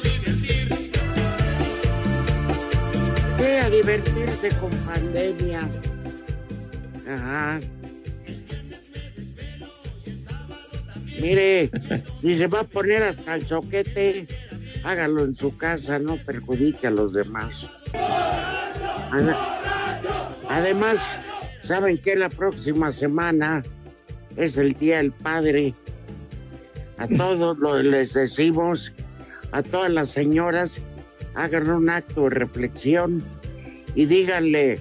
Divertir. ¿Qué a divertirse con pandemia? Ajá. Mire, si se va a poner hasta el soquete, hágalo en su casa, no perjudique a los demás. Ade- Además, ¿saben que la próxima semana es el Día del Padre? A todos lo- les decimos, a todas las señoras, hagan un acto de reflexión y díganle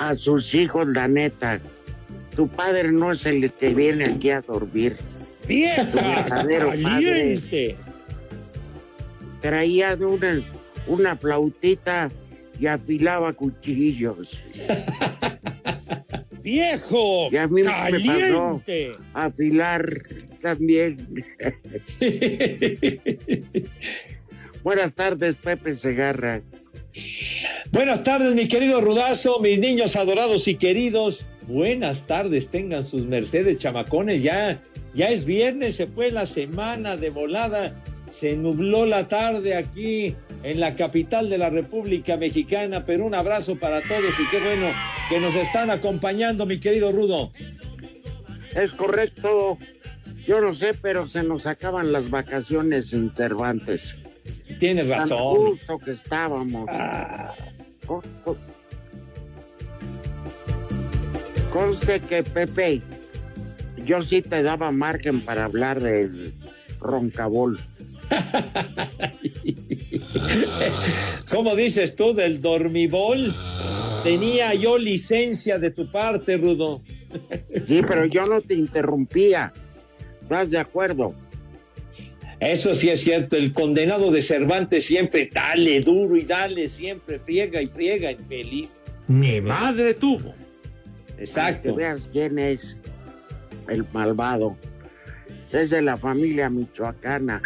a sus hijos la neta, tu padre no es el que viene aquí a dormir. Tu ¡Vieja! verdadero padre. Traía de una, una flautita y afilaba cuchillos. ¡Viejo! Y a mí me pasó ¡Caliente! afilar también. Buenas tardes, Pepe Segarra. Buenas tardes, mi querido Rudazo, mis niños adorados y queridos. Buenas tardes, tengan sus mercedes, chamacones. Ya, ya es viernes, se fue la semana de volada. Se nubló la tarde aquí en la capital de la República Mexicana, pero un abrazo para todos y qué bueno que nos están acompañando, mi querido Rudo. Es correcto. Yo no sé, pero se nos acaban las vacaciones en Cervantes. Tienes Tan razón. gusto que estábamos. Ah, Co- co- Conste que Pepe, yo sí te daba margen para hablar del roncabol. ¿Cómo dices tú del dormibol? Tenía yo licencia de tu parte, Rudo. Sí, pero yo no te interrumpía. ¿Estás de acuerdo? Eso sí es cierto, el condenado de Cervantes siempre dale duro y dale, siempre friega y friega, infeliz. Mi madre tuvo. Que Exacto. veas quién es el malvado. Es de la familia michoacana.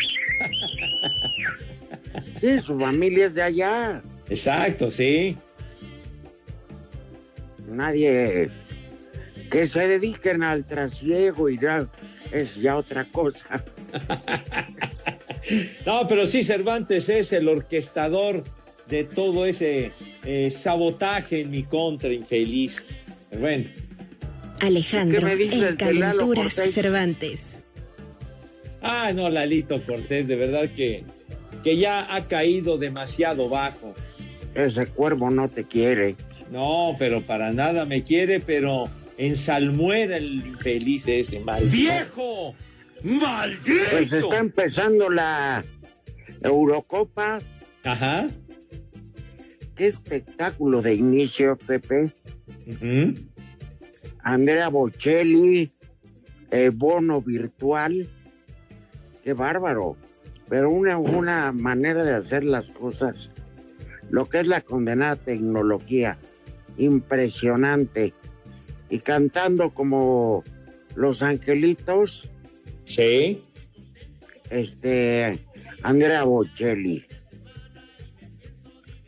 Sí, su familia es de allá. Exacto, sí. Nadie que se dediquen al trasiego y ya es ya otra cosa. No, pero sí, Cervantes es el orquestador de todo ese eh, sabotaje en mi contra, infeliz. Bueno, Alejandro, ¿Qué me dices Calenturas? Cervantes. Ah, no, Lalito Cortés, de verdad que, que ya ha caído demasiado bajo. Ese cuervo no te quiere. No, pero para nada me quiere, pero en salmuera el infeliz ese, mal. ¡Viejo! ¡Maldito! Pues está empezando la Eurocopa. Ajá. Qué espectáculo de inicio, Pepe. Andrea Bocelli, eh, bono virtual. Qué bárbaro. Pero una, una manera de hacer las cosas. Lo que es la condenada tecnología. Impresionante. Y cantando como los angelitos, Sí. este, Andrea Bocelli.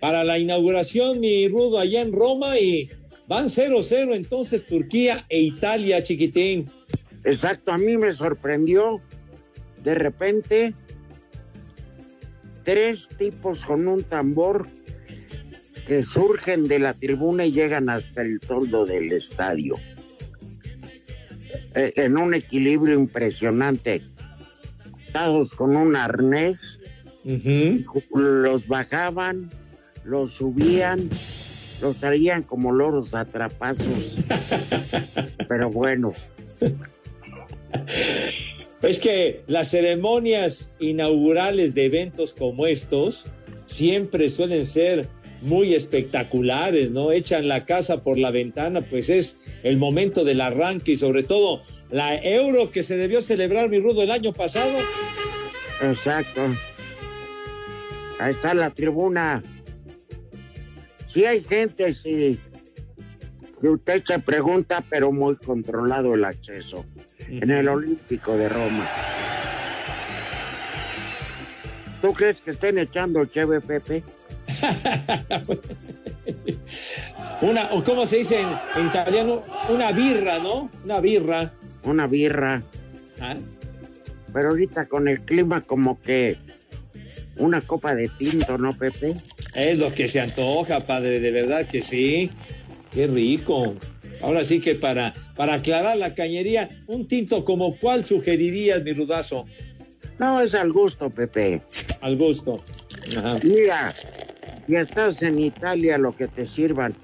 Para la inauguración, mi rudo, allá en Roma y Van 0-0 entonces Turquía e Italia, chiquitín. Exacto, a mí me sorprendió de repente tres tipos con un tambor que surgen de la tribuna y llegan hasta el toldo del estadio. Eh, en un equilibrio impresionante. Todos con un arnés, los bajaban, los subían, los traían como loros atrapazos. Pero bueno, Es que las ceremonias inaugurales de eventos como estos siempre suelen ser muy espectaculares, ¿no? Echan la casa por la ventana, pues es el momento del arranque y sobre todo la euro que se debió celebrar, mi rudo, el año pasado. Exacto. Ahí está la tribuna. Sí hay gente, sí. Que usted se pregunta, pero muy controlado el acceso. En el Olímpico de Roma. ¿Tú crees que estén echando cheve, Pepe? Una, o ¿cómo se dice en, en italiano? Una birra, ¿no? Una birra. Una birra. Ah, Pero ahorita con el clima como que una copa de tinto, ¿no, Pepe? Es lo que se antoja, padre, de verdad que sí. Qué rico. Ahora sí que para, para aclarar la cañería, un tinto como cuál sugerirías, mi rudazo? No, es al gusto, Pepe. Al gusto. Ajá. Mira, si estás en Italia, lo que te sirvan.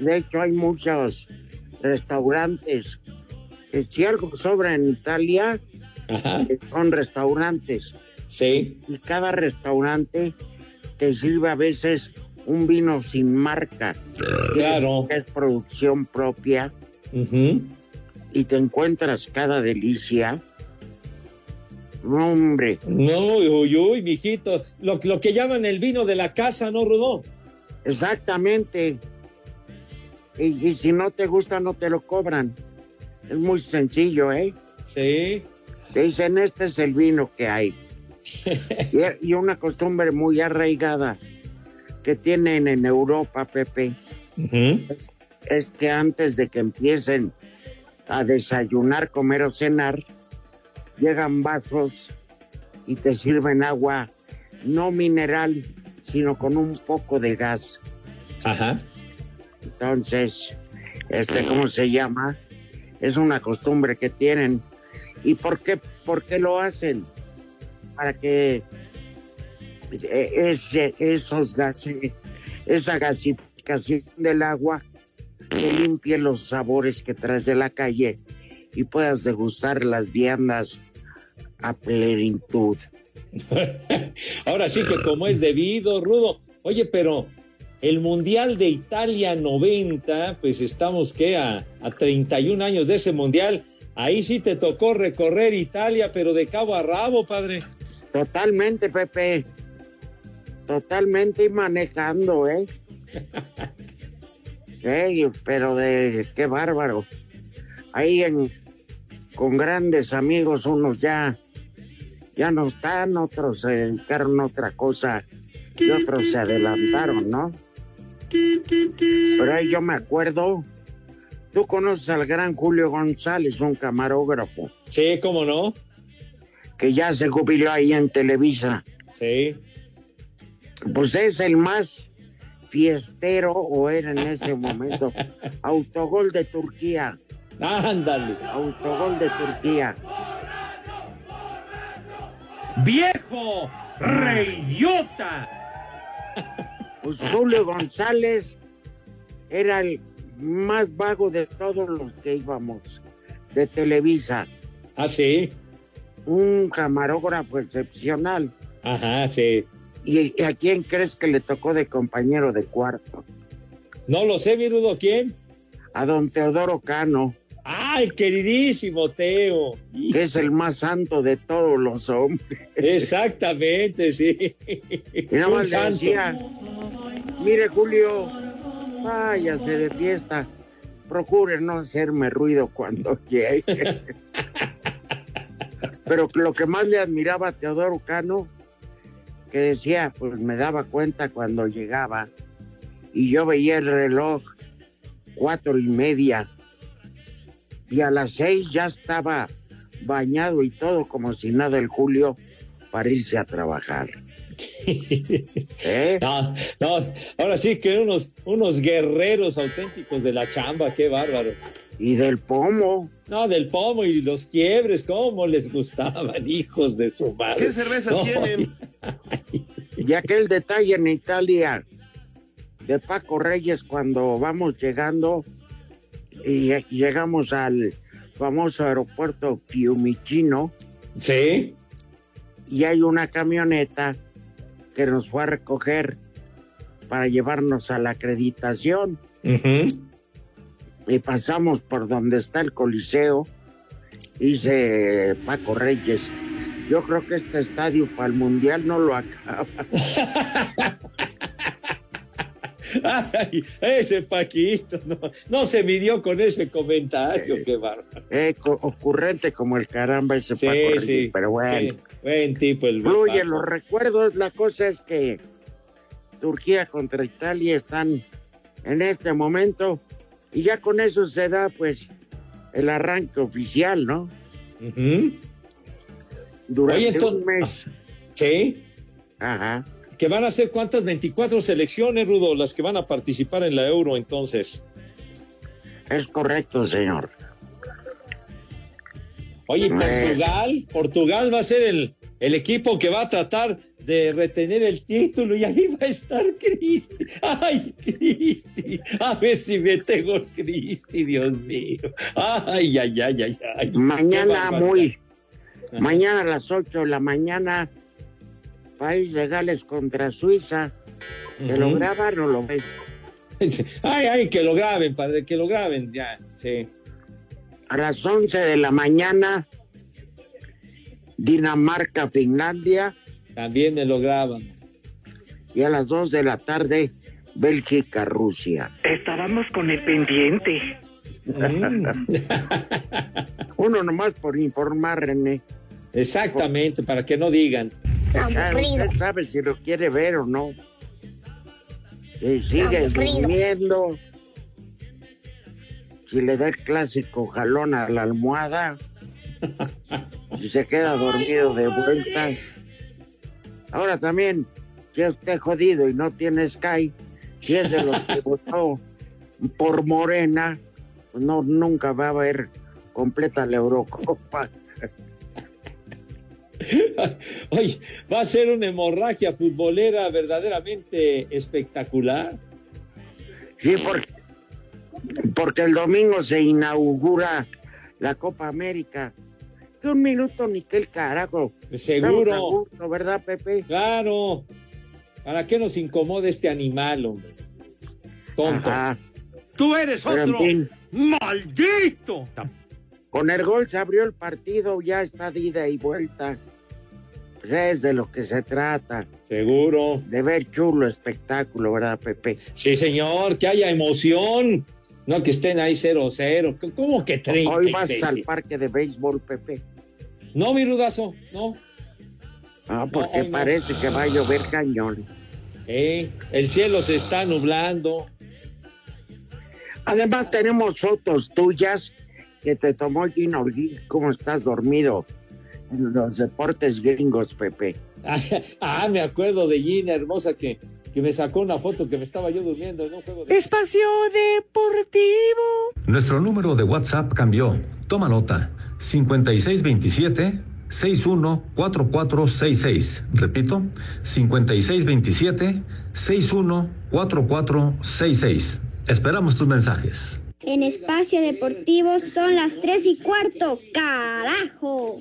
De hecho, hay muchos restaurantes. que Si algo sobra en Italia, Ajá. eh, son restaurantes. Sí. Y cada restaurante te sirve a veces un vino sin marca. Claro. Que es producción propia. Y te encuentras cada delicia. No, hombre. No, uy, uy, mijito. Lo, lo que llaman el vino de la casa, ¿no, Rudo? Exactamente. Y, y si no te gusta, no te lo cobran. Es muy sencillo, ¿eh? Sí. Te dicen, este es el vino que hay. y, y una costumbre muy arraigada que tienen en Europa, Pepe, es, es que antes de que empiecen a desayunar, comer o cenar, llegan vasos y te sirven agua no mineral, sino con un poco de gas. Ajá. Entonces, este, ¿cómo se llama? Es una costumbre que tienen. ¿Y por qué, por qué lo hacen? Para que ese, esos gases, esa gasificación del agua te limpie los sabores que traes de la calle y puedas degustar las viandas a plenitud. Ahora sí que como es debido, Rudo. Oye, pero el Mundial de Italia 90, pues estamos que a, a 31 años de ese Mundial. Ahí sí te tocó recorrer Italia, pero de cabo a rabo, padre. Totalmente, Pepe. Totalmente y manejando, ¿eh? Ey, pero de qué bárbaro. Ahí en, con grandes amigos, unos ya, ya no están, otros se dedicaron a otra cosa y otros se adelantaron, ¿no? Pero ahí yo me acuerdo, tú conoces al gran Julio González, un camarógrafo, Sí, cómo no. que ya se jubiló ahí en Televisa. Sí. Pues es el más fiestero, o era en ese momento, autogol de Turquía, Ándale. autogol de Turquía. ¡Viejo! ¡Reyota! Pues Julio González era el más vago de todos los que íbamos de Televisa. Ah, sí. Un camarógrafo excepcional. Ajá, sí. ¿Y a quién crees que le tocó de compañero de cuarto? No lo sé, mi Rudo, ¿quién? A don Teodoro Cano, ¡Ay, queridísimo Teo! que es el más santo de todos los hombres. Exactamente, sí. Y nada más le decía, mire Julio, váyase de fiesta, procure no hacerme ruido cuando llegue. Pero lo que más le admiraba a Teodoro Cano, que decía, pues me daba cuenta cuando llegaba y yo veía el reloj cuatro y media. Y a las seis ya estaba bañado y todo como si nada el Julio para irse a trabajar. ¿Eh? No, no, ahora sí que unos, unos guerreros auténticos de la chamba, qué bárbaros. Y del pomo. No, del pomo y los quiebres, cómo les gustaban, hijos de su madre. ¿Qué cervezas No, tienen? Y aquel detalle en Italia de Paco Reyes cuando vamos llegando y lle- llegamos al famoso aeropuerto Fiumicino Sí, y hay una camioneta que nos fue a recoger para llevarnos a la acreditación. Y pasamos por donde está el Coliseo, dice Paco Reyes. Yo creo que este estadio para el Mundial no lo acaba. Ay, ese Paquito, no, no se midió con ese comentario, qué bárbaro. Eh, co- ocurrente como el caramba ese Sí, Paco Reyes, sí. pero bueno. Sí, buen tipo el buen Fluye Paco. los recuerdos. La cosa es que Turquía contra Italia están en este momento y ya con eso se da pues el arranque oficial, ¿no? Ujú. Durante Oye, entonces- un mes. Sí, Ajá. que van a ser cuántas 24 selecciones, Rudo, las que van a participar en la Euro entonces. Es correcto, señor. Oye, ¿y Eh. Portugal, Portugal va a ser el, el equipo que va a tratar de retener el título y ahí va a estar Cristi. Ay, Cristi. A ver si mete gol Cristi, Dios mío. Ay, ay, ay, ay, ay. Mañana muy, mañana a las 8 de la mañana, País de Gales contra Suiza. ¿Te lo Ujú. graban o lo ves? Ay, ay, que lo graben, padre, que lo graben, ya, sí. A las 11 de la mañana, Dinamarca, Finlandia. También me lo graban. Y a las 2 de la tarde, Bélgica, Rusia. Estábamos con el pendiente. Mm. Uno nomás por informar, René. Exactamente, para que no digan. Usted sabe si lo quiere ver o no. Si sigue durmiendo. Si le da el clásico jalón a la almohada. Si se queda dormido de vuelta. Ahora también, si usted jodido y no tiene Sky, si es de los que votó por Morena, no, nunca va a haber completa la Eurocopa. Oye, va a ser una hemorragia futbolera verdaderamente espectacular. Sí, porque, porque el domingo se inaugura la Copa América. Que un minuto ni que el carajo. A Seguro, gusto, ¿verdad, Pepe? claro. ¿Para qué nos incomoda este animal, hombre? Tonto. Ajá. Tú eres en otro fin, maldito. con el gol se abrió el partido, ya está de ida y vuelta. Pues es de lo que se trata, Seguro. de ver chulo espectáculo, ¿verdad, Pepe? Sí, señor, que haya emoción. No que estén ahí 0-0. ¿Cómo que 30? Hoy vas al parque de béisbol, Pepe. No, mi rudazo, no. Ah, porque no. parece que va a llover cañón. Eh, el cielo se está nublando. Además tenemos fotos tuyas que te tomó Gino cómo estás dormido en los deportes gringos, Pepe. Ah, ah, me acuerdo de Gina hermosa que, que me sacó una foto que me estaba yo durmiendo en un juego de... Espacio Deportivo. Nuestro número de WhatsApp cambió. Toma nota. 5627 614466. Repito, 5627 614466. Esperamos tus mensajes. En espacio deportivo son las tres y cuarto. ¡Carajo!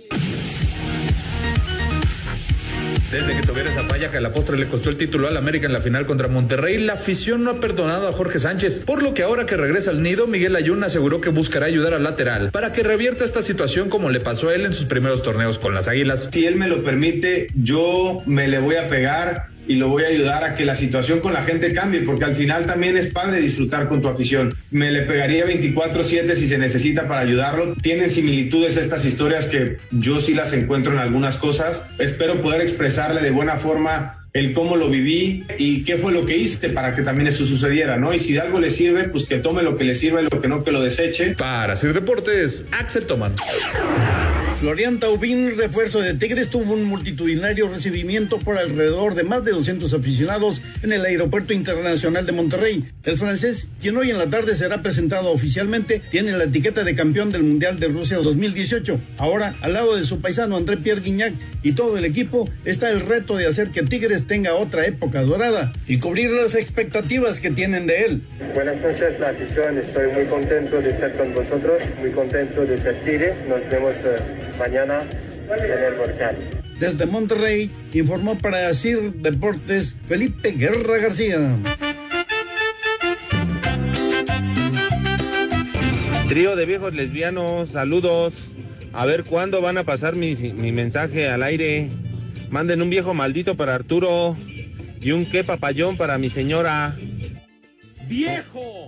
Desde que tuviera esa falla que a la postre le costó el título al América en la final contra Monterrey, la afición no ha perdonado a Jorge Sánchez, por lo que ahora que regresa al nido, Miguel Ayun aseguró que buscará ayudar al lateral para que revierta esta situación como le pasó a él en sus primeros torneos con las Águilas. Si él me lo permite, yo me le voy a pegar y lo voy a ayudar a que la situación con la gente cambie, porque al final también es padre disfrutar con tu afición. Me le pegaría 24/7 si se necesita para ayudarlo. Tienen similitudes estas historias que yo sí las encuentro en algunas cosas. Espero poder expresarle de buena forma el cómo lo viví y qué fue lo que hice para que también eso sucediera, ¿no? Y si de algo le sirve, pues que tome lo que le sirva y lo que no, que lo deseche. Para hacer deportes, Axel Toman. Florian Taubín, refuerzo de Tigres, tuvo un multitudinario recibimiento por alrededor de más de 200 aficionados en el Aeropuerto Internacional de Monterrey. El francés, quien hoy en la tarde será presentado oficialmente, tiene la etiqueta de campeón del Mundial de Rusia 2018. Ahora, al lado de su paisano André Pierre Guignac y todo el equipo, está el reto de hacer que Tigres tenga otra época dorada y cubrir las expectativas que tienen de él. Buenas noches, la afición. Estoy muy contento de estar con vosotros, muy contento de ser Tigre. Nos vemos eh, mañana en el volcán. Desde Monterrey, informó para CIR Deportes Felipe Guerra García. Trío de viejos lesbianos, saludos. A ver cuándo van a pasar mi, mi mensaje al aire. Manden un viejo maldito para Arturo y un qué papayón para mi señora. ¡Viejo!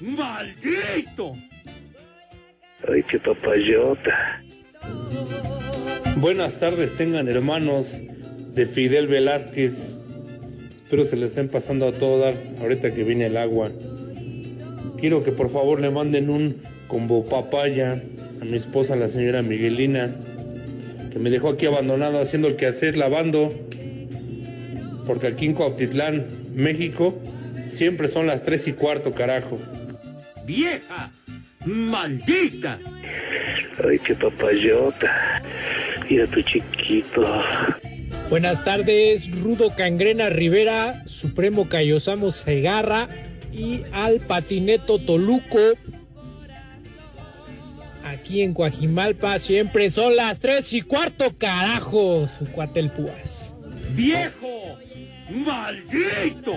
¡Maldito! Ay, qué papayota. Buenas tardes, tengan hermanos de Fidel Velázquez. Espero se le estén pasando a todo dar ahorita que viene el agua. Quiero que por favor le manden un combo papaya a mi esposa, la señora Miguelina, que me dejó aquí abandonado haciendo el quehacer lavando. Porque aquí en Cuautitlán, México, siempre son las tres y cuarto, carajo. ¡Vieja! ¡Maldita! Ay, qué papayota. Mira tu chiquito. Buenas tardes, Rudo Cangrena Rivera, Supremo Cayosamo Segarra y al Patineto Toluco. Aquí en Coajimalpa siempre son las tres y cuarto, carajo, su púas. ¡Viejo! ¡Maldito!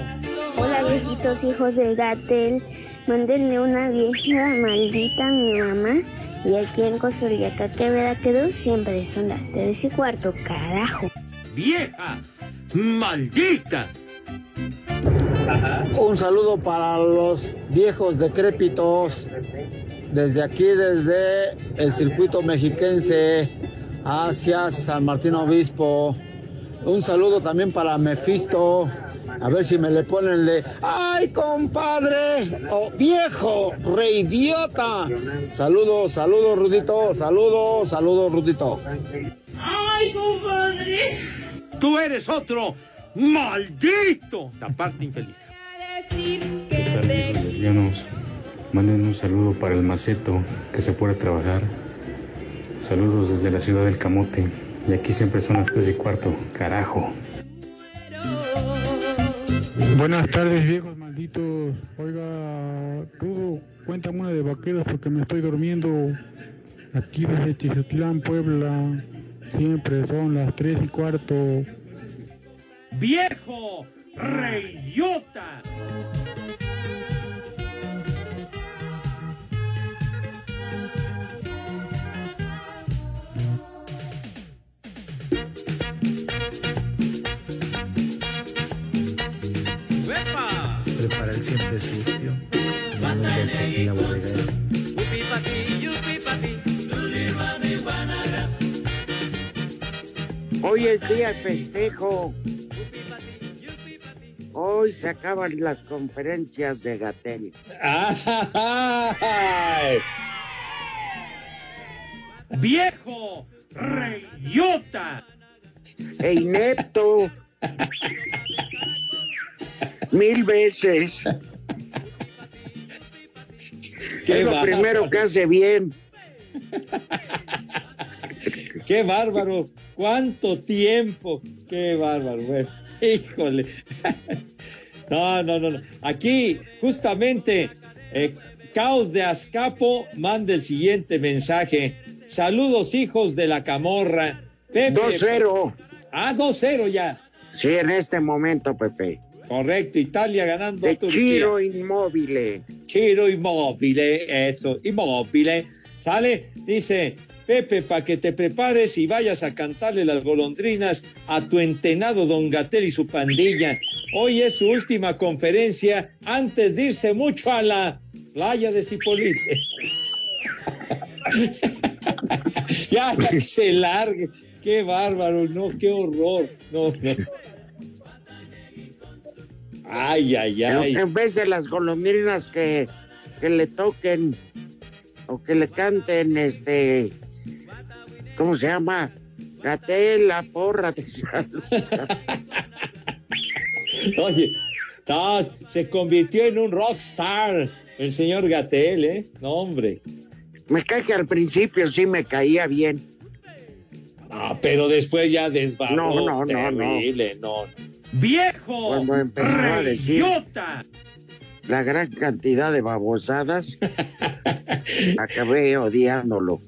Hola viejitos hijos del Gatel, mándenme una vieja maldita a mi mamá. Y aquí en Cosuriacate, Veracruz, siempre son las tres y cuarto, carajo. ¡Vieja! ¡Maldita! Un saludo para los viejos decrépitos. Desde aquí, desde el circuito mexiquense hacia San Martín Obispo. Un saludo también para Mefisto. A ver si me le ponen de. ¡Ay, compadre! ¡Oh, viejo! ¡Reidiota! Saludos, saludos, Rudito. Saludos, saludos, Rudito. ¡Ay, compadre! ¡Tú eres otro! ¡Maldito! La parte infeliz. ¿Qué tal, amigos? Manden un saludo para el maceto que se puede trabajar. Saludos desde la ciudad del Camote. Y aquí siempre son las tres y cuarto. Carajo. Buenas tardes, viejos malditos. Oiga, Rudo, cuéntame una de vaqueros porque me estoy durmiendo. Aquí desde Chizotlán, Puebla. Siempre son las tres y cuarto. ¡Viejo! ¡Reyota! Prepara el siempre sucio. En la bodega. Hoy es día de festejo. Hoy se acaban las conferencias de Gatel. ¡Viejo! ¡Reyota! E inepto. Mil veces. Qué es lo bárbaro. primero que hace bien. ¡Qué bárbaro! ¿Cuánto tiempo? ¡Qué bárbaro! Bueno, híjole. No, no, no, no. Aquí, justamente, eh, Caos de Azcapo manda el siguiente mensaje. Saludos, hijos de la camorra. Pepe- 2-0. Ah, 2-0 ya. Sí, en este momento, Pepe. Correcto, Italia ganando De a Turquía. Chiro Inmóvil. Chiro Inmóvil, eso, Inmóvil. ¿Sale? Dice, Pepe, para que te prepares y vayas a cantarle las golondrinas a tu entenado Don Gatel y su pandilla. Hoy es su última conferencia antes de irse mucho a la playa de Cipolite. ya, ya que se largue. Qué bárbaro, no, qué horror. No, no. Ay, ay, ay. En, en vez de las golondrinas que, que le toquen o que le canten, este, ¿cómo se llama? Gatel, la porra de salud. Oye, no, se convirtió en un rockstar el señor Gatel, ¿eh? No, hombre. Me cae que al principio sí me caía bien. Ah, pero después ya desbarró. No, no, no, no. terrible, no. ¡Viejo! Cuando empezó a decir ¡Reyota! la gran cantidad de babosadas, acabé odiándolo.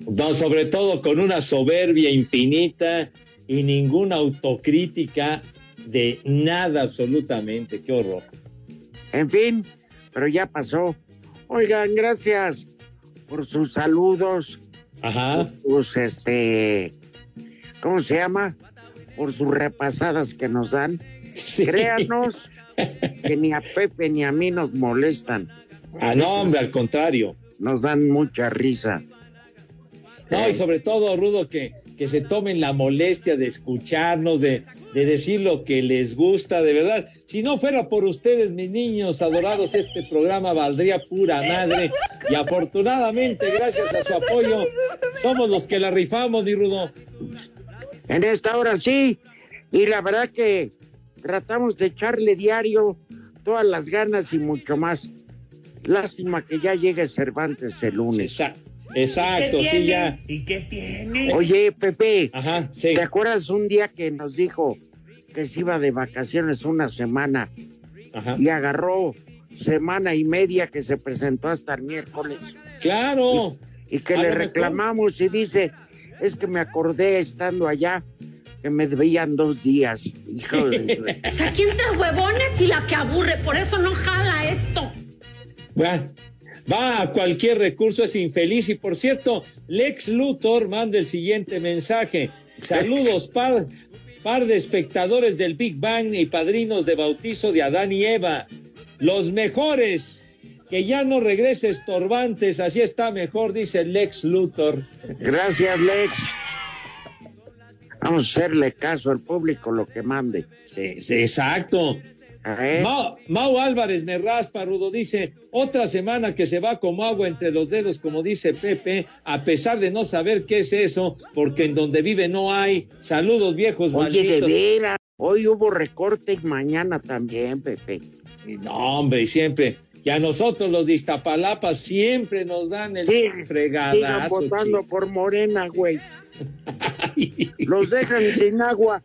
No, sobre todo con una soberbia infinita y ninguna autocrítica de nada absolutamente. Qué horror. En fin, pero ya pasó. Oigan, gracias por sus saludos. Ajá. Por sus, este, ¿cómo se llama? Por sus repasadas que nos dan. Sí. Créanos que ni a Pepe ni a mí nos molestan. Ah, no, hombre, al contrario. Nos dan mucha risa. No, y sobre todo, Rudo, que, que se tomen la molestia de escucharnos, de, de decir lo que les gusta, de verdad. Si no fuera por ustedes, mis niños adorados, este programa valdría pura madre. Y afortunadamente, gracias a su apoyo, somos los que la rifamos, mi Rudo. En esta hora sí. Y la verdad que tratamos de echarle diario todas las ganas y mucho más. Lástima que ya llegue Cervantes el lunes. Exacto, ¿Qué sí, ya. ¿Y qué tiene? Oye, Pepe, Ajá, sí. ¿te acuerdas un día que nos dijo que se iba de vacaciones una semana Ajá. y agarró semana y media que se presentó hasta el miércoles? Claro. Y que A le mejor. reclamamos y dice, es que me acordé estando allá que me debían dos días. Su- O sea, aquí entre huevones y la que aburre, por eso no jala esto. Va, va a cualquier recurso, es infeliz. Y por cierto, Lex Luthor manda el siguiente mensaje. Saludos, par, par de espectadores del Big Bang y padrinos de bautizo de Adán y Eva. Los mejores. Que ya no regrese estorbantes, así está mejor, dice Lex Luthor. Gracias, Lex. Vamos a hacerle caso al público lo que mande. Sí, sí, exacto. Mau, Mau Álvarez me raspa, Rudo, dice, otra semana que se va como agua entre los dedos, como dice Pepe, a pesar de no saber qué es eso, porque en donde vive no hay. Saludos, viejos Oye, de malditos. veras, hoy hubo recorte y mañana también, Pepe. No, hombre, y siempre. Y a nosotros los de Iztapalapa siempre nos dan el Sí, Sigan fregadazo. votando chis. por Morena, güey. Los dejan sin agua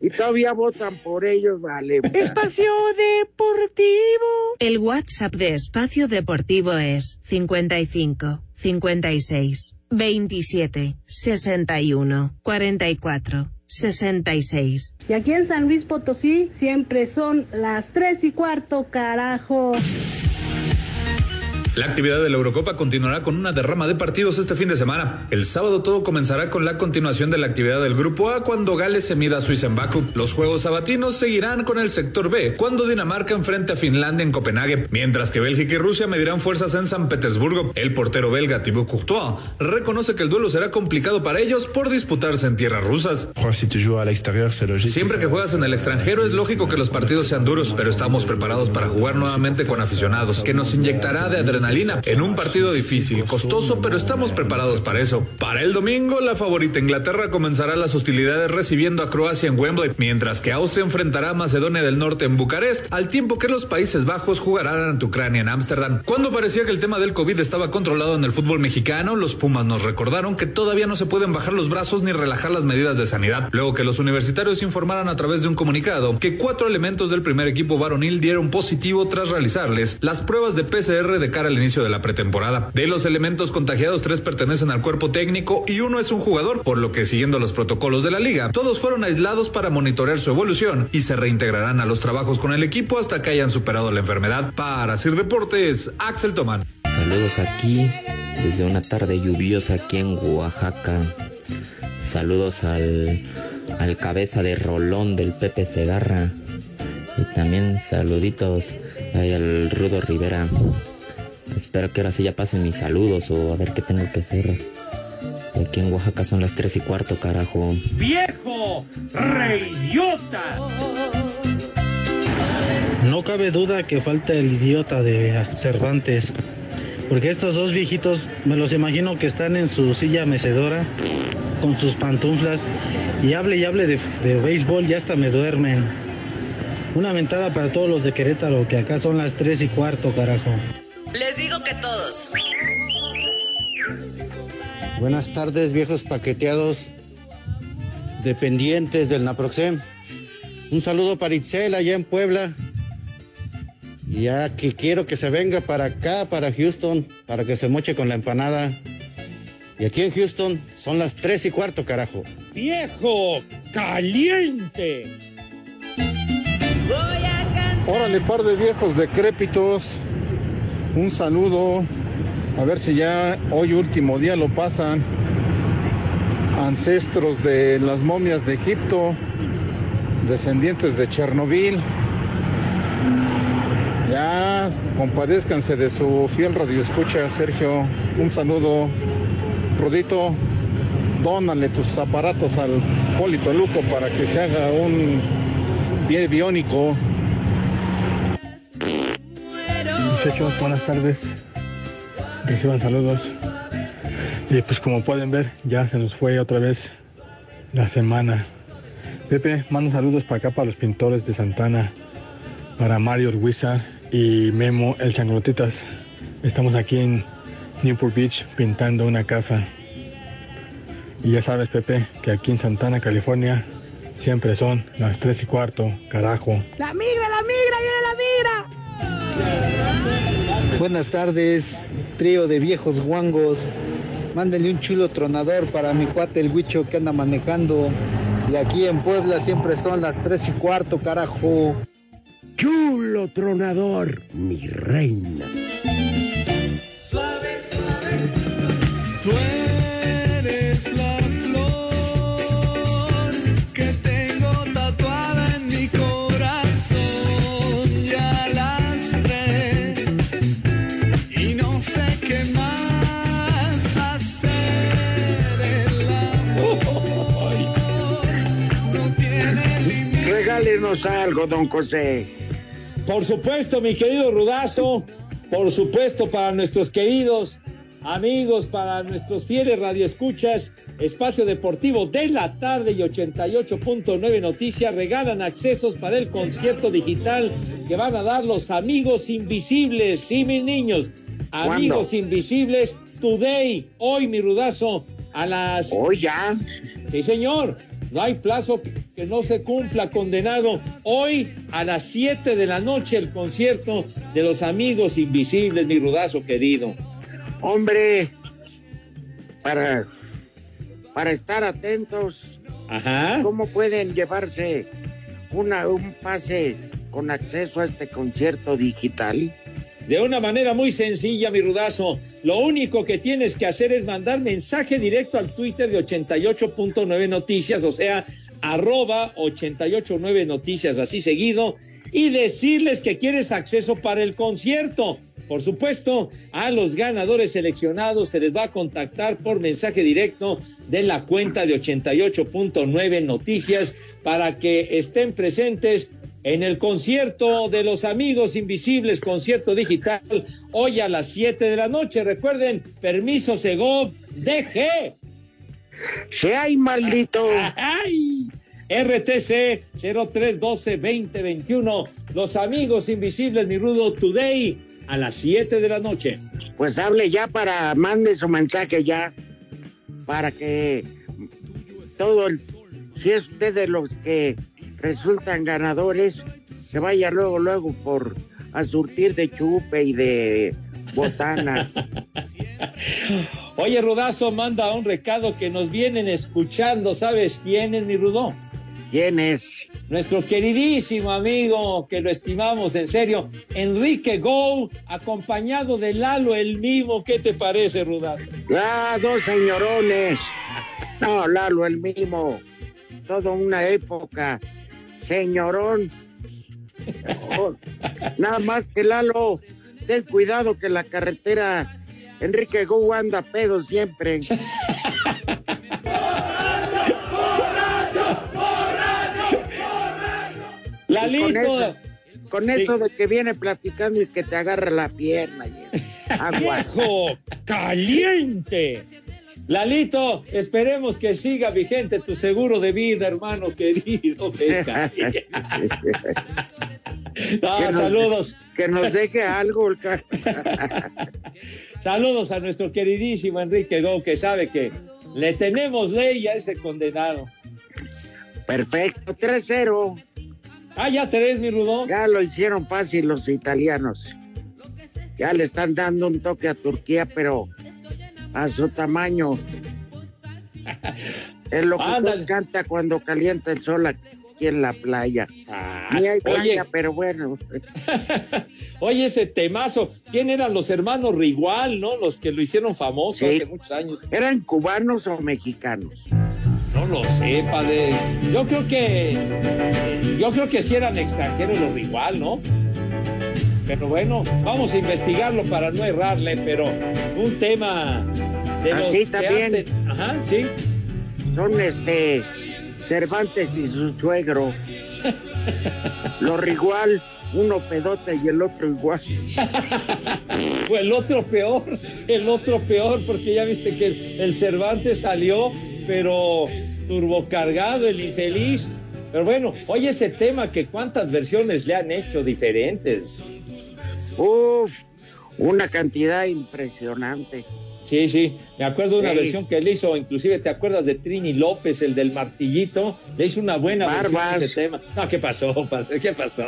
y todavía votan por ellos, vale. Espacio Deportivo. El WhatsApp de Espacio Deportivo es 55 56 27 61 44 66. Y aquí en San Luis Potosí siempre son las tres y cuarto, carajo. La actividad de la Eurocopa continuará con una derrama de partidos este fin de semana. El sábado todo comenzará con la continuación de la actividad del Grupo A cuando Gales se mida a Suiza en Bakú. Los juegos sabatinos seguirán con el sector B cuando Dinamarca enfrente a Finlandia en Copenhague, mientras que Bélgica y Rusia medirán fuerzas en San Petersburgo. El portero belga Thibaut Courtois reconoce que el duelo será complicado para ellos por disputarse en tierras rusas. Siempre que juegas en el extranjero es lógico que los partidos sean duros, pero estamos preparados para jugar nuevamente con aficionados, que nos inyectará de adrenalina en un partido difícil, costoso, pero estamos preparados para eso. Para el domingo, la favorita Inglaterra comenzará las hostilidades recibiendo a Croacia en Wembley, mientras que Austria enfrentará a Macedonia del Norte en Bucarest, al tiempo que los Países Bajos jugarán ante Ucrania en Ámsterdam. Cuando parecía que el tema del COVID estaba controlado en el fútbol mexicano, los Pumas nos recordaron que todavía no se pueden bajar los brazos ni relajar las medidas de sanidad, luego que los universitarios informaran a través de un comunicado que cuatro elementos del primer equipo varonil dieron positivo tras realizarles las pruebas de PCR de cara al inicio de la pretemporada. De los elementos contagiados, tres pertenecen al cuerpo técnico y uno es un jugador, por lo que siguiendo los protocolos de la liga, todos fueron aislados para monitorear su evolución y se reintegrarán a los trabajos con el equipo hasta que hayan superado la enfermedad. Para Sir Deportes, Axel Tomán. Saludos aquí desde una tarde lluviosa aquí en Oaxaca. Saludos al, al cabeza de rolón del Pepe Segarra. Y también saluditos al Rudo Rivera. Espero que ahora sí ya pasen mis saludos o a ver qué tengo que hacer. Aquí en Oaxaca son las tres y cuarto, carajo. ¡Viejo! ¡Reyota! no cabe duda que falta el idiota de Cervantes. Porque estos dos viejitos me los imagino que están en su silla mecedora con sus pantuflas y hable y hable de, de béisbol y hasta me duermen. Una ventada para todos los de Querétaro, que acá son las tres y cuarto, carajo. Les digo que todos. Buenas tardes, viejos paqueteados dependientes del Naproxem. Un saludo para Itzel allá en Puebla. Y ya que quiero que se venga para acá, para Houston, para que se moche con la empanada. Y aquí en Houston son las tres y cuarto, carajo. ¡Viejo! ¡Caliente! Órale, par de viejos decrépitos. Un saludo. A ver si ya hoy último día lo pasan. Ancestros de las momias de Egipto. Descendientes de Chernobyl. Ya compadézcanse de su fiel radioescucha, Sergio. Un saludo. Rudito, dónale tus aparatos al Polito Luco para que se haga un pie biónico. Muchachos, buenas tardes. Reciban saludos. Y pues como pueden ver, ya se nos fue otra vez la semana. Pepe, manda saludos para acá para los pintores de Santana, para Mario Wizard y Memo el Changlotitas. Estamos aquí en Newport Beach pintando una casa. Y ya sabes, Pepe, que aquí en Santana, California, siempre son las tres y cuarto, carajo. La migra, la migra, viene la migra. Buenas tardes, trío de viejos guangos. Mándenle un chulo tronador para mi cuate el huicho que anda manejando. Y aquí en Puebla siempre son las tres y cuarto, carajo. Chulo tronador, mi reina. Algo, don José. Por supuesto, mi querido Rudazo, por supuesto para nuestros queridos amigos, para nuestros fieles radioescuchas, Espacio Deportivo de la tarde y 88.9 Noticias regalan accesos para el concierto digital que van a dar los amigos invisibles, sí, mis niños, amigos invisibles, today, hoy, mi Rudazo, a las... Hoy ya. Sí, señor. No hay plazo que no se cumpla, condenado. Hoy a las 7 de la noche el concierto de los amigos invisibles, mi rudazo querido. Hombre, para, para estar atentos, Ajá. ¿cómo pueden llevarse una, un pase con acceso a este concierto digital? De una manera muy sencilla, mi rudazo. Lo único que tienes que hacer es mandar mensaje directo al Twitter de 88.9 Noticias, o sea, arroba 889 Noticias, así seguido, y decirles que quieres acceso para el concierto. Por supuesto, a los ganadores seleccionados se les va a contactar por mensaje directo de la cuenta de 88.9 Noticias para que estén presentes en el concierto de los amigos invisibles, concierto digital, hoy a las 7 de la noche. Recuerden, permiso Segov, DG. ¡Se hay maldito! ¡Ay! RTC 0312-2021. Los amigos invisibles, mi rudo, today a las 7 de la noche. Pues hable ya para, mande su mensaje ya, para que todo el, si es usted de los que resultan ganadores, se vaya luego, luego por a surtir de chupe y de botanas. Oye, Rudazo, manda un recado que nos vienen escuchando. ¿Sabes quién es mi Rudo? ¿Quién es? Nuestro queridísimo amigo, que lo estimamos en serio, Enrique Go, acompañado de Lalo el Mimo. ¿Qué te parece, Rudazo? Ah, dos señorones. No, Lalo el Mimo. Toda una época. Señorón. Oh, nada más que Lalo, ten cuidado que la carretera Enrique Go anda pedo siempre. Lalito, con Sí. eso de que viene platicando y que te agarra la pierna. Agua. ¡Viejo caliente! Lalito, esperemos que siga vigente tu seguro de vida, hermano querido. Venga. No, Que nos- saludos. Que nos deje algo. el Saludos a nuestro queridísimo Enrique Go, que sabe que le tenemos ley a ese condenado. Perfecto, 3-0. Ah, ya tres, mi Rudo. Ya lo hicieron fácil los italianos. Ya le están dando un toque a Turquía, pero a su tamaño. Es lo que canta cuando calienta el sol aquí en la playa. Ah, Ni hay playa, oye, pero bueno. oye, ese temazo. ¿Quién eran los hermanos Rigual, no? Los que lo hicieron famoso Sí. hace muchos años. ¿Eran cubanos o mexicanos? No lo sé, padre. Yo creo que. Yo creo que sí eran extranjeros los Rigual, ¿no? Pero bueno, vamos a investigarlo para no errarle, pero un tema de los Aquí también. antes- Ajá, sí. Son este Cervantes y su suegro. Los igual, uno pedota y el otro igual. Pues el otro peor, el otro peor, porque ya viste que el, el Cervantes salió, pero turbocargado, el infeliz. Pero bueno, oye ese tema que cuántas versiones le han hecho diferentes. Uf, una cantidad impresionante. Sí, sí, me acuerdo de una Sí. versión que él hizo, inclusive te acuerdas de Trini López, el del martillito, le hizo una buena versión de ese tema. No, ¿qué pasó, padre? ¿Qué pasó?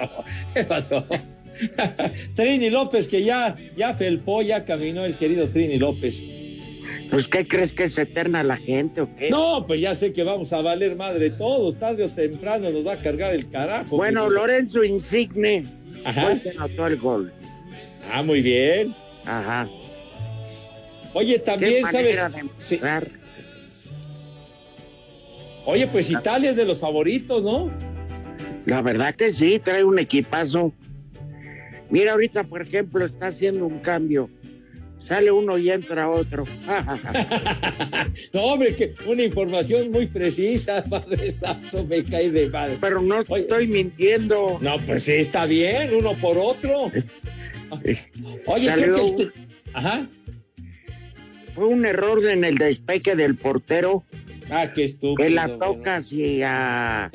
¿Qué pasó? Trini López, que ya, ya felpó, ya caminó el querido Trini López. Pues, ¿qué crees que es eterna la gente o qué? No, pues ya sé que vamos a valer madre todos, tarde o temprano nos va a cargar el carajo. Bueno, mi- Lorenzo Insigne Ajá. fue el que anotó el gol. Ah, muy bien. Ajá. Oye, también, ¿sabes? Sí. Oye, pues Italia es de los favoritos, ¿no? La verdad que sí, trae un equipazo. Mira, ahorita, por ejemplo, está haciendo un cambio. Sale uno y entra otro. No, hombre, que una información muy precisa, Padre Santo, me cae de madre. Pero no estoy mintiendo. No, pues sí, está bien, uno por otro. Oye, Salió creo que te- Ajá. Fue un error en el despeque del portero Ah, qué estúpido. que la toca hacia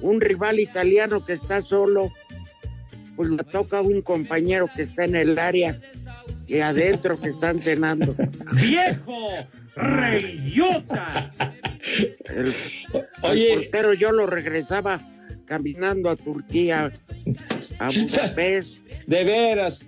un rival italiano que está solo. Pues la toca a un compañero que está en el área y adentro que están cenando. ¡Viejo! ¡Reyota! El, Oye. el portero yo lo regresaba caminando a Turquía, a Budapest. De veras.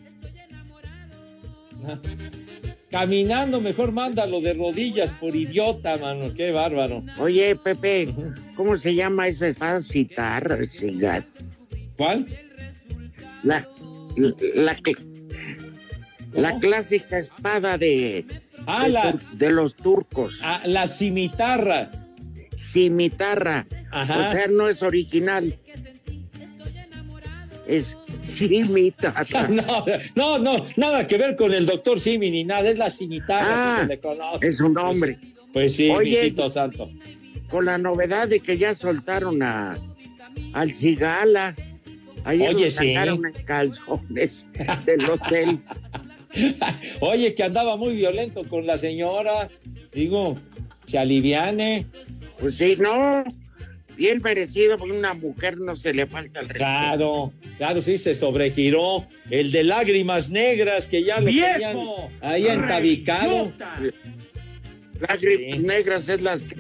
Caminando, mejor mándalo de rodillas por idiota, mano. Qué bárbaro. Oye, Pepe, ¿cómo se llama esa espada? Citarra, cigat. ¿Cuál? La, la, la, cl- la clásica espada de, Ah, de, la- de los turcos. Ah, la cimitarra. Cimitarra. Ajá. O sea, no es original. Es cimitarra. No, no, no, nada que ver con el doctor Simi ni nada, es la cimitarra Ah, que se le conoce. es un nombre. Pues, pues sí, Oye, santo. Con la novedad de que ya soltaron a al Cigala. Ayer Oye, lo sí. sacaron en calzones del hotel. Oye, que andaba muy violento con la señora. Digo, se aliviane. Pues sí, no. Bien merecido, porque una mujer no se le falta el respeto. Claro, claro, sí, se sobregiró. El de lágrimas negras que ya lo tenían ahí entabicado. Lágrimas negras es las que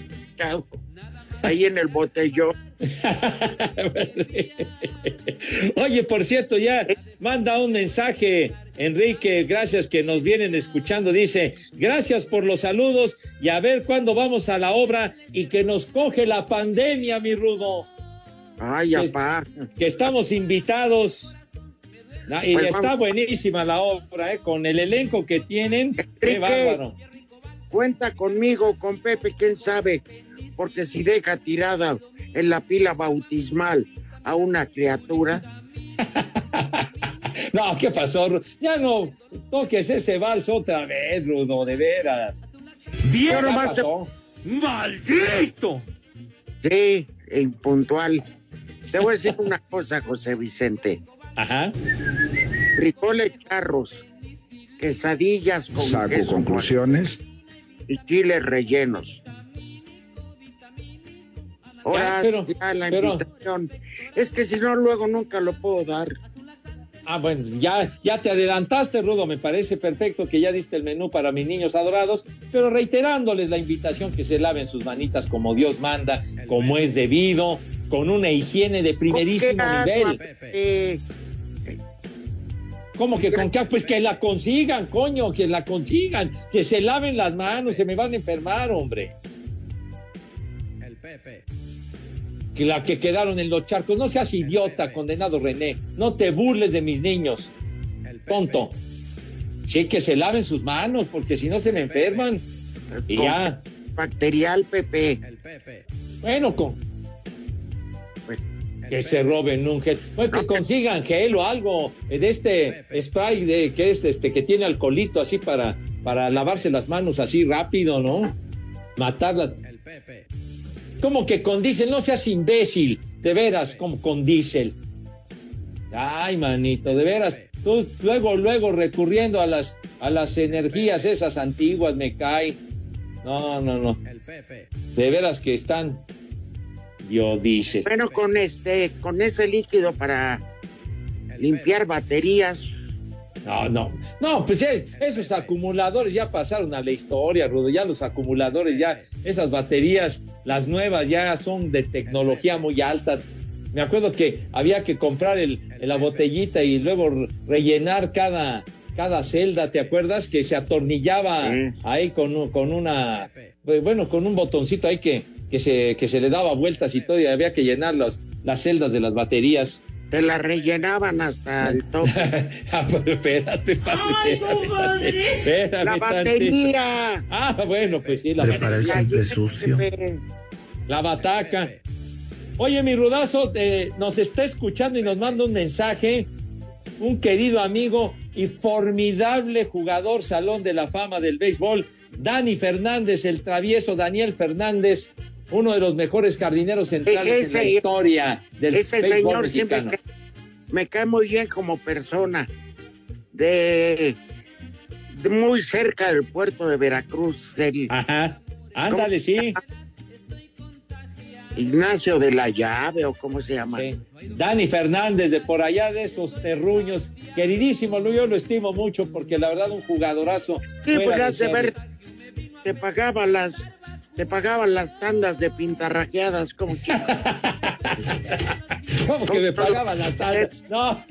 ahí en el botellón. Oye, por cierto, ya manda un mensaje, Enrique, gracias que nos vienen escuchando. Dice, gracias por los saludos y a ver cuándo vamos a la obra y que nos coge la pandemia, mi rudo. Ay, apá. Que estamos invitados. Y Pues está vamos. buenísima la obra, ¿eh? con el elenco que tienen. Qué Enrique, bárbaro. Cuenta conmigo, con Pepe, quién sabe, porque si deja tirada en la pila bautismal a una criatura, No, ¿qué pasó? Ya no toques ese vals otra vez, Rudo, de veras. Bien, ¿Qué nomás te- pasó? ¡Maldito! sí, impuntual. Te voy a decir una cosa, José Vicente. Ajá. Frijoles charros, quesadillas con Saco queso conclusiones. y chiles rellenos. Ahora Ya, pero- ya la pero- invitación. Es que si no, luego nunca lo puedo dar. Ah, bueno, ya, ya te adelantaste, Rudo. Me parece perfecto que ya diste el menú para mis niños adorados, pero reiterándoles la invitación que se laven sus manitas como Dios manda, como es debido, con una higiene de primerísimo ¿Con qué agua, nivel. Pepe? ¿Cómo que con qué? Pues que la consigan, coño, que la consigan, que se laven las manos, se me van a enfermar, hombre. El Pepe. Que la que quedaron en los charcos. No seas idiota, condenado René. No te burles de mis niños. Tonto. Sí, que se laven sus manos, porque si no se me enferman. Y Con ya. Bacterial, Pepe. El Pepe. Bueno, con. Pues, Que se roben un gel. Bueno, que consigan gel o algo eh, de este spray de que es este que tiene alcoholito así para, para lavarse las manos así rápido, ¿no? Matarla. El Pepe. Como que con diésel, no seas imbécil, de veras, como con diésel. Ay, manito, de veras. Tú luego, luego recurriendo a las, a las energías esas antiguas, me cae. No, no, no. El Pepe. De veras que están biodiesel. Bueno, con este, con ese líquido para limpiar baterías. No, no, no, pues ya esos acumuladores ya pasaron a la historia, Rudo, ya los acumuladores, ya esas baterías, las nuevas ya son de tecnología muy alta. Me acuerdo que había que comprar el, la botellita y luego rellenar cada, cada celda, ¿te acuerdas? Que se atornillaba ahí con, con una, bueno, con un botoncito ahí que, que, se, que se le daba vueltas y todo y había que llenar las celdas de las baterías. Te la rellenaban hasta el tope. Ah, pero espérate, padre, espérate, espérame la tantito. batería. Ah, bueno, pues sí, la, Prepara el La siempre llena, sucio. La bataca. Oye, mi rudazo, eh, nos está escuchando y nos manda un mensaje. Un querido amigo y formidable jugador salón de la fama del béisbol, Dani Fernández, el travieso Daniel Fernández, uno de los mejores jardineros centrales Ese- en la historia del Ese señor siempre mexicano. me, me cae muy bien como persona. De, de muy cerca del puerto de Veracruz. El Ajá, ándale, sí. Ignacio de la Llave, o cómo se llama. Sí. Dani Fernández, de por allá de esos terruños, queridísimo, yo lo estimo mucho porque la verdad un jugadorazo. Sí, pues hace ver, te pagaban las, te pagaban las tandas de pintarrajeadas como chico. ¿Cómo que me pagaban las tardes? No,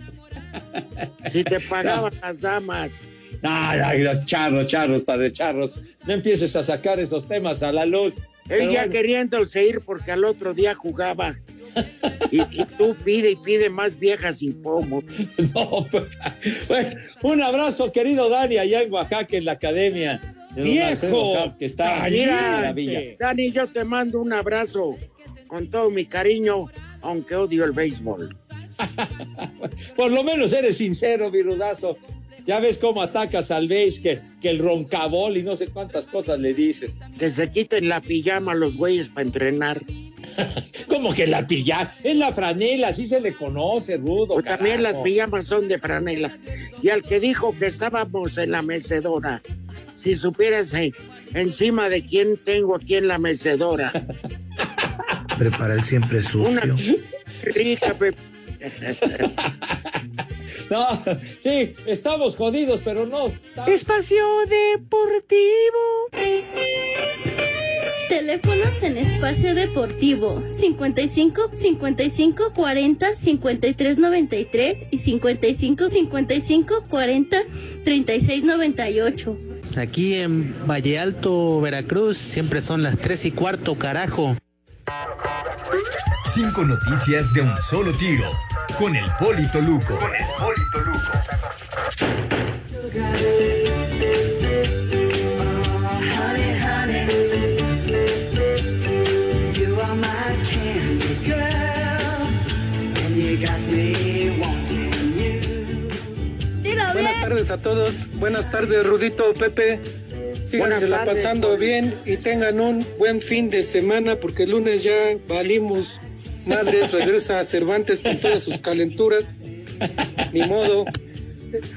si te pagaban las damas. ay, ay, charros, charros, padre, charros. No empieces a sacar esos temas a la luz. Él ya bueno, queriéndose ir porque al otro día jugaba. Y, y tú pide y pide más viejas y pomo. no, pues, bueno, un abrazo, querido Dani, allá en Oaxaca, en la academia. ¡Viejo! Que está la villa. Dani, yo te mando un abrazo con todo mi cariño, aunque odio el béisbol. Por lo menos eres sincero, virudazo. Ya ves cómo atacas al béis, que, que el roncabol y no sé cuántas cosas le dices. Que se quiten la pijama los güeyes para entrenar. Como que la pilla, es la franela, así se le conoce, rudo. Pues también las pijamas son de franela. Y al que dijo que estábamos en la mecedora, si supieras eh, encima de quién tengo aquí en la mecedora. Prepara el siempre Una sucio. rica, Pepe. No, sí, estamos jodidos, pero no. estamos- Espacio Deportivo. Teléfonos en espacio deportivo 55 55 40 53 93 y 55 55 40 36 98. Aquí en Valle Alto, Veracruz, siempre son las tres y cuarto, carajo. Cinco noticias de un solo tiro. Con el Polito Luco. Con el Polito Luco. Tardes a todos. Buenas tardes, Rudito, Pepe. Síganse la pasando bien y tengan un buen fin de semana porque el lunes ya valimos. Madres regresa a Cervantes con todas sus calenturas. Ni modo.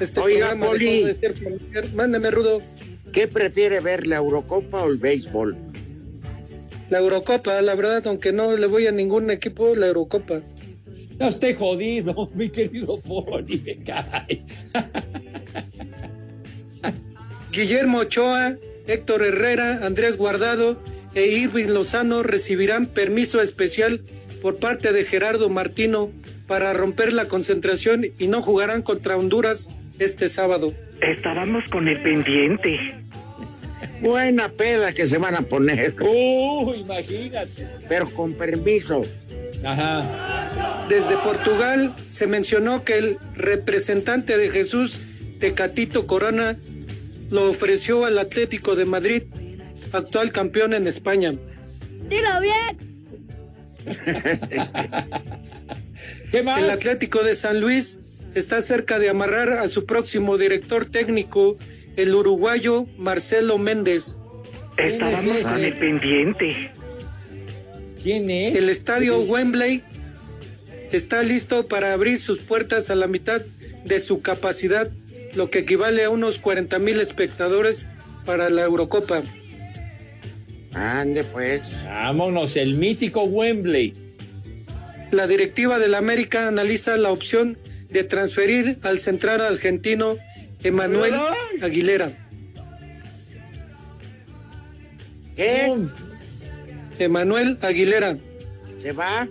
Este Oiga, Poli. de. Mándame, Rudo. ¿Qué prefiere ver, la Eurocopa o el béisbol? La Eurocopa, la verdad, aunque no le voy a ningún equipo, la Eurocopa. No esté jodido, mi querido Poli, me cae. Guillermo Ochoa, Héctor Herrera, Andrés Guardado e Irving Lozano recibirán permiso especial por parte de Gerardo Martino para romper la concentración y no jugarán contra Honduras este sábado. Estábamos con el pendiente. Buena peda que se van a poner. Uh, imagínate. Pero con permiso. Ajá. Desde Portugal se mencionó que el representante de Jesús, Tecatito Corona, lo ofreció al Atlético de Madrid, actual campeón en España. Dilo bien. ¿Qué más? El Atlético de San Luis está cerca de amarrar a su próximo director técnico, el uruguayo Marcelo Méndez. Estábamos con el pendiente. ¿Quién es? El estadio Wembley está listo para abrir sus puertas a la mitad de su capacidad, lo que equivale a unos 40 mil espectadores para la Eurocopa. Ande pues. Vámonos, el mítico Wembley. La directiva del América analiza la opción de transferir al central argentino Emanuel Aguilera. ¿Qué? Emanuel Aguilera. ¿Se va?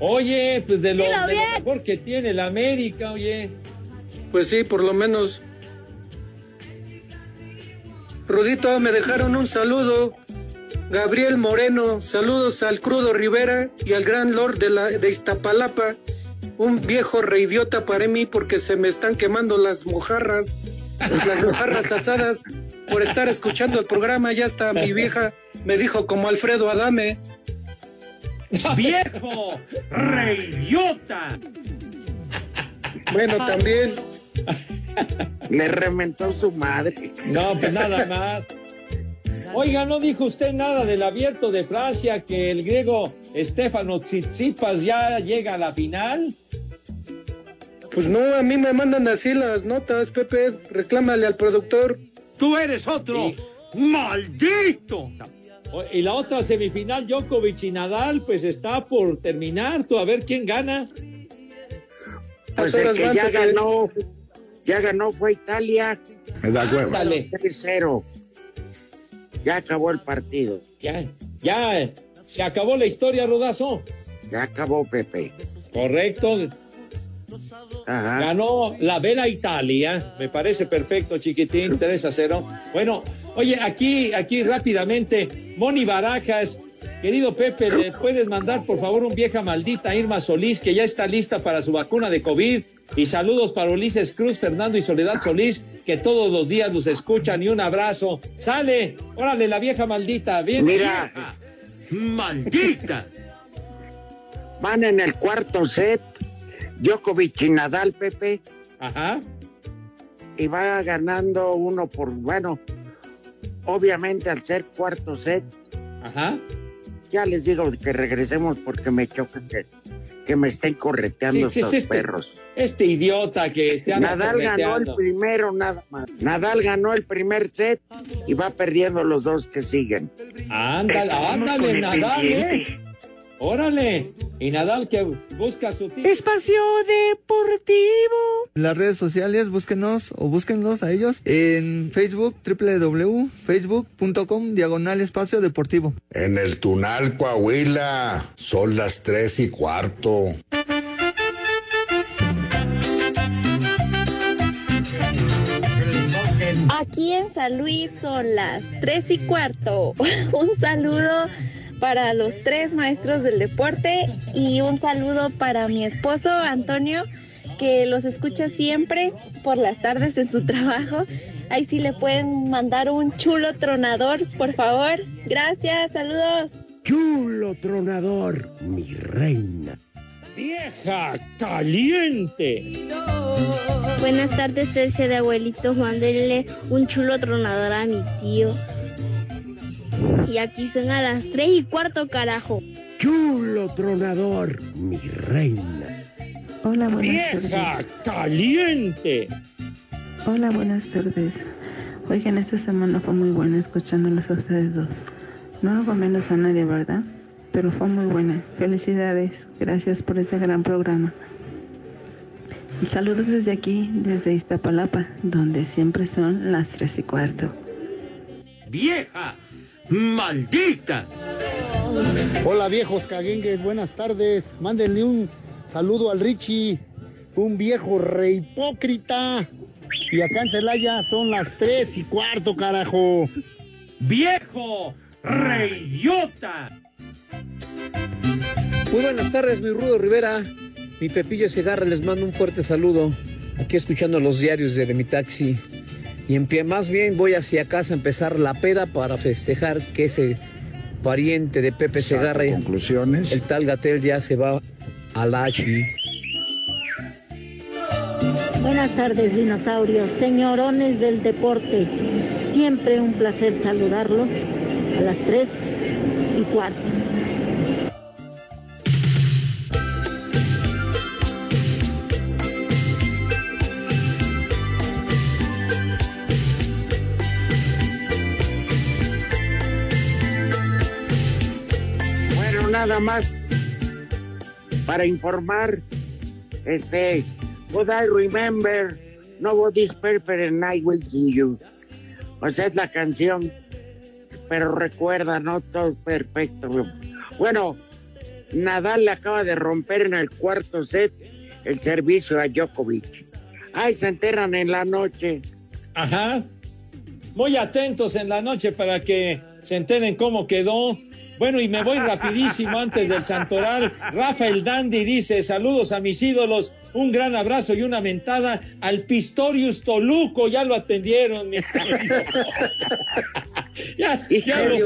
Oye, pues de lo, de mejor que tiene el América, oye. Pues sí, por lo menos. Rudito, me dejaron un saludo. Gabriel Moreno, saludos al Crudo Rivera y al Gran Lord de, la, de Iztapalapa. Un viejo reidiota para mí porque se me están quemando las mojarras, las mojarras asadas por estar escuchando el programa. Ya está mi vieja, me dijo como Alfredo Adame. ¡Viejo! ¡Reyota! Bueno, también. Le reventó su madre. No, pues nada más. Oiga, ¿no dijo usted nada del abierto de Francia que el griego Estefano Tsitsipas ya llega a la final? Pues no, a mí me mandan así las notas, Pepe. Reclámale al productor. Tú eres otro. ¡Maldito! Y la otra semifinal, Djokovic y Nadal, pues está por terminar. Tú a ver quién gana. Pues el que ya ganó, ya ganó fue Italia. Me da huevo. Dale, 3-0. Ya acabó el partido. ya, ya, se acabó la historia, Rodazo. Ya acabó Pepe. Correcto, Ajá. ganó la Vela Italia. Me parece perfecto, chiquitín, 3 a 0. Bueno, oye, aquí, aquí rápidamente, Moni Barajas. Querido Pepe, ¿le puedes mandar por favor un vieja maldita a Irma Solís que ya está lista para su vacuna de COVID? Y saludos para Ulises Cruz, Fernando y Soledad Solís, que todos los días nos escuchan. Y un abrazo. ¡Sale! ¡Órale, la vieja maldita! ¡Bien! Mira, ¡Maldita! van en el cuarto set. Djokovic y Nadal, Pepe. Ajá. Y va ganando uno por, bueno, obviamente al ser cuarto set, Ajá. Ya les digo que regresemos porque me choca que, que me estén correteando estos este- perros. Este idiota que te anda Nadal ganó el primero, nada más. Nadal ganó el primer set y va perdiendo los dos que siguen. Ándale, ándale, Nadal, ¿eh? Órale. Y Nadal que busca su título. Espacio Deportivo. Las redes sociales, búsquenos o búsquenlos a ellos en Facebook, www.facebook.com, diagonal espacio deportivo. En el Tunal, Coahuila, son las tres y cuarto. Aquí en San Luis son las tres y cuarto. Un saludo para los tres maestros del deporte y un saludo para mi esposo Antonio, que los escucha siempre por las tardes en su trabajo. Ahí sí le pueden mandar un chulo tronador, por favor. Gracias, saludos. Chulo tronador, mi reina. Vieja caliente. Buenas tardes, tercia de abuelitos. Mándenle un chulo tronador a mi tío. Y aquí son a las tres y cuarto, carajo. Chulo tronador, mi reina. Hola, buenas ¡Vieja tardes. caliente! Hola, buenas tardes. Oigan, esta semana fue muy buena escuchándolos a ustedes dos. No hago menos a nadie, ¿verdad? Pero fue muy buena. Felicidades. Gracias por ese gran programa. Y saludos desde aquí, desde Iztapalapa, donde siempre son las tres y cuarto. ¡Vieja! ¡Maldita! Hola viejos caguengues, buenas tardes. Mándenle un saludo al Richie, un viejo re hipócrita. Y acá en Celaya son las tres y cuarto, carajo. ¡Viejo! ¡Reidiota! Muy buenas tardes, mi Rudo Rivera. Mi Pepillo Segarra les mando un fuerte saludo. Aquí escuchando los diarios de, de mi taxi. Y en pie, más bien voy hacia casa a empezar la peda para festejar que ese pariente de Pepe Segarra, conclusiones. el tal Gatel ya se va a la H. Buenas tardes, dinosaurios, señorones del deporte. Siempre un placer saludarlos a las 3 y 4. Nada más para informar, este, Would I remember, nobody's perfect and I will see you. O sea, es la canción, pero recuerda, no todo perfecto. Bueno, Nadal le acaba de romper en el cuarto set el servicio a Djokovic. Ay, se enteran en la noche. Ajá. Muy atentos en la noche para que se enteren cómo quedó. Bueno, y me voy rapidísimo antes del Santoral. Rafael Dandy dice, saludos a mis ídolos, un gran abrazo y una mentada al Pistorius Toluco, ya lo atendieron. mi ya, ya lo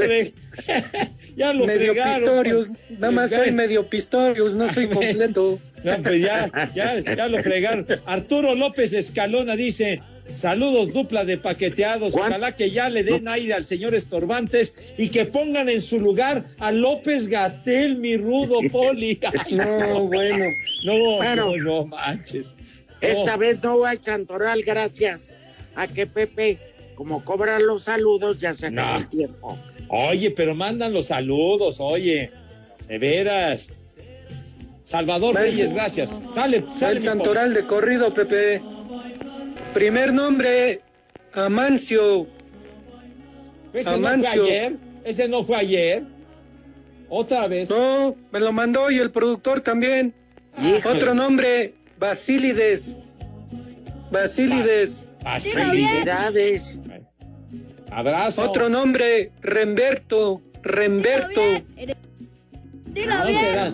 ya lo medio fregaron. Pistorius, nada más soy medio Pistorius, no soy completo. no, pues ya, ya, ya lo fregaron. Arturo López Escalona dice: Saludos, dupla de paqueteados. Ojalá que ya le den aire al señor Estorbantes y que pongan en su lugar a López Gatel, mi rudo poli. Ay, No, bueno. No, Bueno. no, no manches. Esta No. vez no hay Santoral, gracias a que Pepe, como cobra los saludos, ya se acabó No. el tiempo. Oye, pero mandan los saludos, oye. De veras. Salvador Va el- Reyes, gracias. Sale, sale. el santoral de corrido, Pepe. Primer nombre, Amancio. Ese no fue Amancio. ayer. Ese no fue ayer. Otra vez. No, me lo mandó y el productor también. Híjole. Otro nombre, Basílides. Basílides. Así. Felicidades. Abrazo. Otro nombre, Remberto. Remberto. Dilo no bien. será,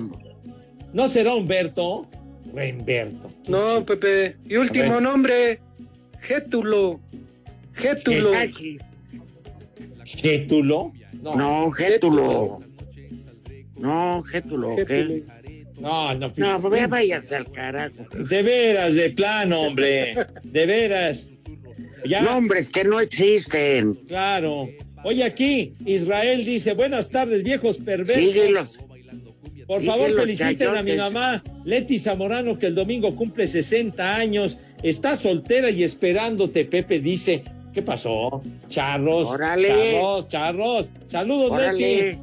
no será Humberto. O Humberto. No, Pepe. Y último nombre, Gétulo. Gétulo. ¿Gétulo? No, Gétulo. No, Gétulo, ¿qué? Gétulo. No, no. No, pues váyase al carajo. De veras, de plano, hombre. De veras. Ya, Nombres que no existen. claro. Oye, aquí, Israel dice, buenas tardes, viejos perversos. Síguelos. Por favor, feliciten a mi mamá, Leti Zamorano, que el domingo cumple 60 años. Está soltera y esperándote, Pepe dice. ¿Qué pasó? Charros. Órale. Charros, charros. Saludos, Órale. Leti.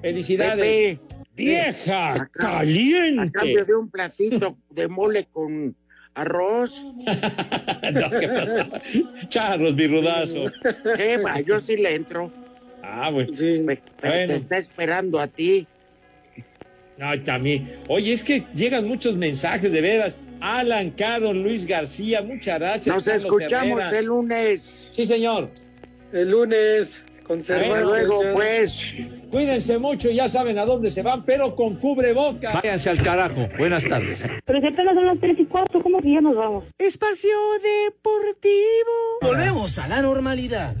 Felicidades. Pepe, Vieja a caliente. cambio de un platito de mole con arroz. No, ¿qué pasó? Charros, mi rudazo. ¿Qué va? Yo sí le entro. Ah, bueno. Sí. Pe- Pero Bueno. te está esperando a ti. No, también. Oye, es que llegan muchos mensajes, de veras. Alan, Carol, Luis García, muchas gracias. Nos Carlos escuchamos Herrera. el lunes. Sí, señor. El lunes, Hasta conservando. luego, pues. Cuídense mucho, ya saben a dónde se van, pero con cubreboca. Váyanse al carajo. Buenas tardes. Pero si apenas son las 3 y cuarto, ¿cómo que ya nos vamos? Espacio Deportivo. Volvemos a la normalidad.